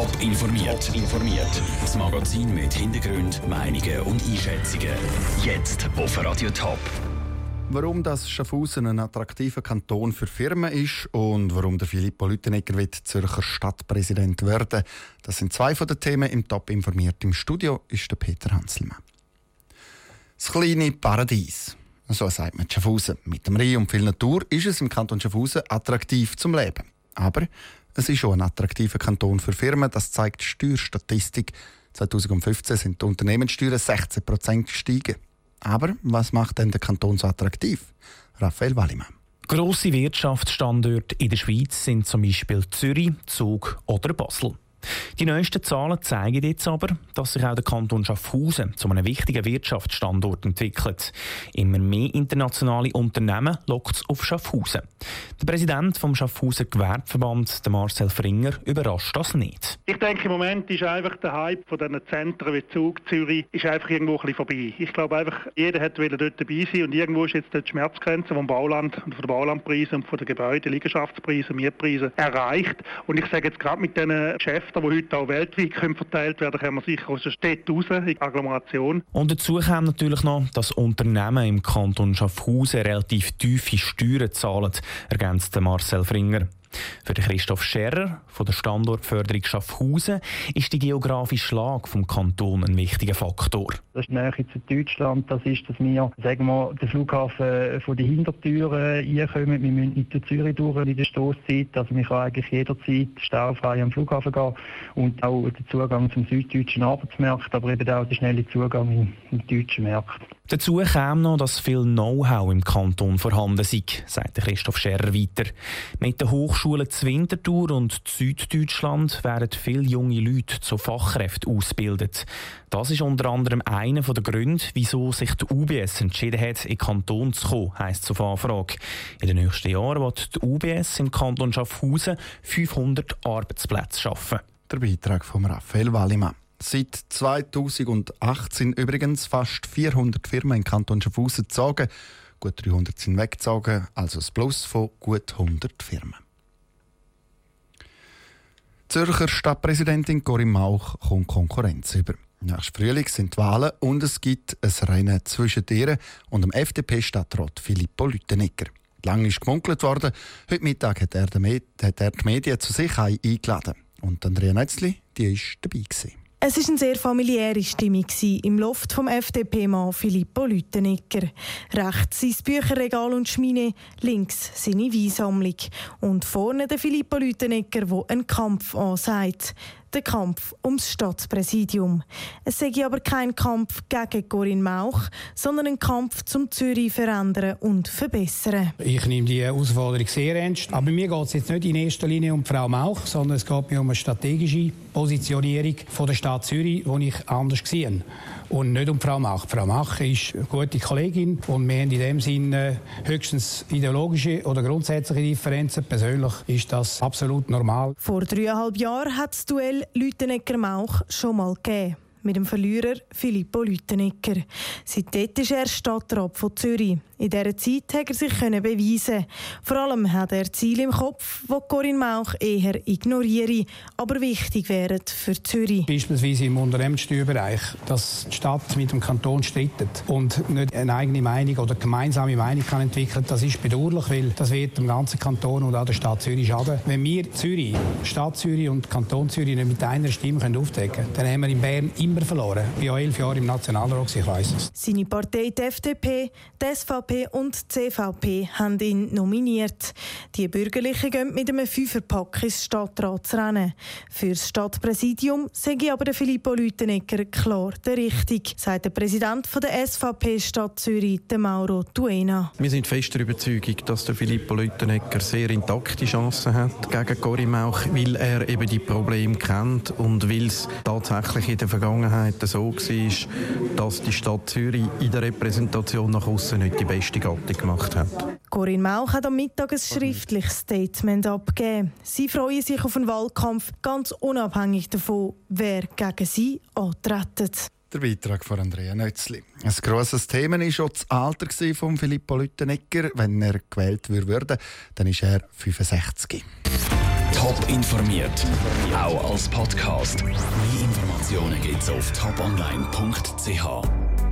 Top informiert. informiert. Das Magazin mit Hintergrund, Meinungen und Einschätzungen. Jetzt auf Radio Top. Warum das Schaffhausen ein attraktiver Kanton für Firmen ist und warum der Filippo Lüttenegger wird Zürcher Stadtpräsident werden, das sind zwei von den Themen im Top informiert. Im Studio ist der Peter Hanselmann. Das kleine Paradies. So sagt man Schaffhausen. Mit dem Rhein und viel Natur ist es im Kanton Schaffhausen attraktiv zum Leben. Aber es ist auch ein attraktiver Kanton für Firmen, das zeigt die Steuerstatistik. 2015 sind die Unternehmenssteuern 16% gestiegen. Aber was macht denn der Kanton so attraktiv? Raphael Wallimann. Grosse Wirtschaftsstandorte in der Schweiz sind zum Beispiel Zürich, Zug oder Basel. Die neuesten Zahlen zeigen jetzt aber, dass sich auch der Kanton Schaffhausen zu einem wichtigen Wirtschaftsstandort entwickelt. Immer mehr internationale Unternehmen lockt es auf Schaffhausen. Der Präsident vom Schaffhauser Gewerbeverband, Marcel Fringer, überrascht das nicht. Ich denke, im Moment ist einfach der Hype von diesen Zentren wie Zug, Zürich, ist einfach irgendwo ein bisschen vorbei. Ich glaube einfach, jeder hat dort dabei sein und irgendwo ist jetzt die Schmerzgrenze vom Bauland und von den Baulandpreisen und von den Gebäuden, Liegenschaftspreisen, Mietpreisen erreicht. Und ich sage jetzt gerade mit diesen Chefs Geschäfte, die heute auch weltweit verteilt werden können, man sicher aus der Stadt raus in die Agglomeration. Und dazu kommt natürlich noch, dass Unternehmen im Kanton Schaffhausen relativ tiefe Steuern zahlen, ergänzt Marcel Fringer. Für Christoph Scherrer von der Standortförderung Schaffhausen ist die geografische Lage vom Kanton ein wichtiger Faktor. Das ist die Nähe zu Deutschland. Das ist, dass wir, sagen wir den Flughafen von den Hintertüren einkommen. Wir müssen nicht durch Zürich durch in der Stoßzeit. Also man kann eigentlich jederzeit staufrei am Flughafen gehen und auch den Zugang zum süddeutschen Arbeitsmarkt, aber eben auch den schnellen Zugang in, den deutschen Markt. Dazu kam noch, dass viel Know-how im Kanton vorhanden sei, sagt Christoph Scherrer weiter. Mit den Hochschulen zu Winterthur und Süddeutschland werden viele junge Leute zu Fachkräften ausgebildet. Das ist unter anderem einer der Gründe, wieso sich die UBS entschieden hat, in den Kanton zu kommen, heisst zur Anfrage. In den nächsten Jahren wird die UBS im Kanton Schaffhausen 500 Arbeitsplätze schaffen. Der Beitrag von Raphael Wallimann. Seit 2018 übrigens fast 400 Firmen im Kanton Schaffhausen gezogen. Gut 300 sind weggezogen, also ein Plus von gut 100 Firmen. Zürcher Stadtpräsidentin Corinne Mauch kommt Konkurrenz über. Nächstes Frühling sind Wahlen und es gibt ein Rennen zwischen ihr und dem FDP-Stadtrat Filippo Lüttenegger. Lange ist gemunkelt worden. Heute Mittag hat er die Medien zu sich eingeladen. Und Andrea Netzli, die war dabei. Gewesen. Es war eine sehr familiäre Stimmung im Loft vom FDP-Mann Filippo Lüttenegger. Rechts sein Bücherregal und Schmine, links seine Weinsammlung. Und vorne der Filippo Lüttenegger, der einen Kampf ansagt der Kampf ums Stadtpräsidium. Es sei aber kein Kampf gegen Corinne Mauch, sondern ein Kampf zum Zürich verändern und verbessern. Ich nehme die Herausforderung sehr ernst. Aber mir geht es jetzt nicht in erster Linie um Frau Mauch, sondern es geht mir um eine strategische Positionierung von der Stadt Zürich, die ich anders sehe und nicht um Frau Mach. Frau Mach ist eine gute Kollegin und wir haben in dem Sinne höchstens ideologische oder grundsätzliche Differenzen. Persönlich ist das absolut normal. Vor dreieinhalb Jahren hat das Duell Lütenegger-Mauch schon mal gegeben mit dem Verlierer Filippo Lütenegger. Seitdem ist er Stadtrat von Zürich. In dieser Zeit konnte er sich beweisen. Vor allem hat er Ziele im Kopf, die Corinne Mauch eher ignoriere, aber wichtig wären für Zürich. Beispielsweise im Unternehmenssteuerbereich, dass die Stadt mit dem Kanton streitet und nicht eine eigene Meinung oder gemeinsame Meinung kann entwickeln das ist bedauerlich, weil das wird dem ganzen Kanton und auch der Stadt Zürich schaden. Wenn wir Zürich, Stadt Zürich und Kanton Zürich nicht mit einer Stimme aufdecken können, dann haben wir in Bern immer verloren. Ich war elf Jahre im Nationalrat, ich weiss es. Seine Partei, die FDP, die SVP SVP und die CVP haben ihn nominiert. Die Bürgerlichen gehen mit einem Fünferpack ins Stadtratsrennen. Für das Stadtpräsidium sage aber der Filippo Lütenegger klar der Richtige, sagt der Präsident der SVP Stadt Zürich, Mauro Tuena. Wir sind fest der Überzeugung, dass der Filippo Lütenegger sehr intakte Chancen hat gegen Cory Mauch, weil er eben die Probleme kennt und weil es tatsächlich in der Vergangenheit so war, dass die Stadt Zürich in der Repräsentation nach außen nicht die beste beste Gattung gemacht hat. Corinne Mauch hat am Mittag ein schriftliches Statement abgegeben. Sie freuen sich auf einen Wahlkampf, ganz unabhängig davon, wer gegen sie antritt. Der Beitrag von Andrea Nötzli. Ein grosses Thema war schon das Alter von Filippo Lüttenegger. Wenn er gewählt würde, dann ist er 65. Top informiert, auch als Podcast. Mehr Informationen gibt's auf toponline.ch.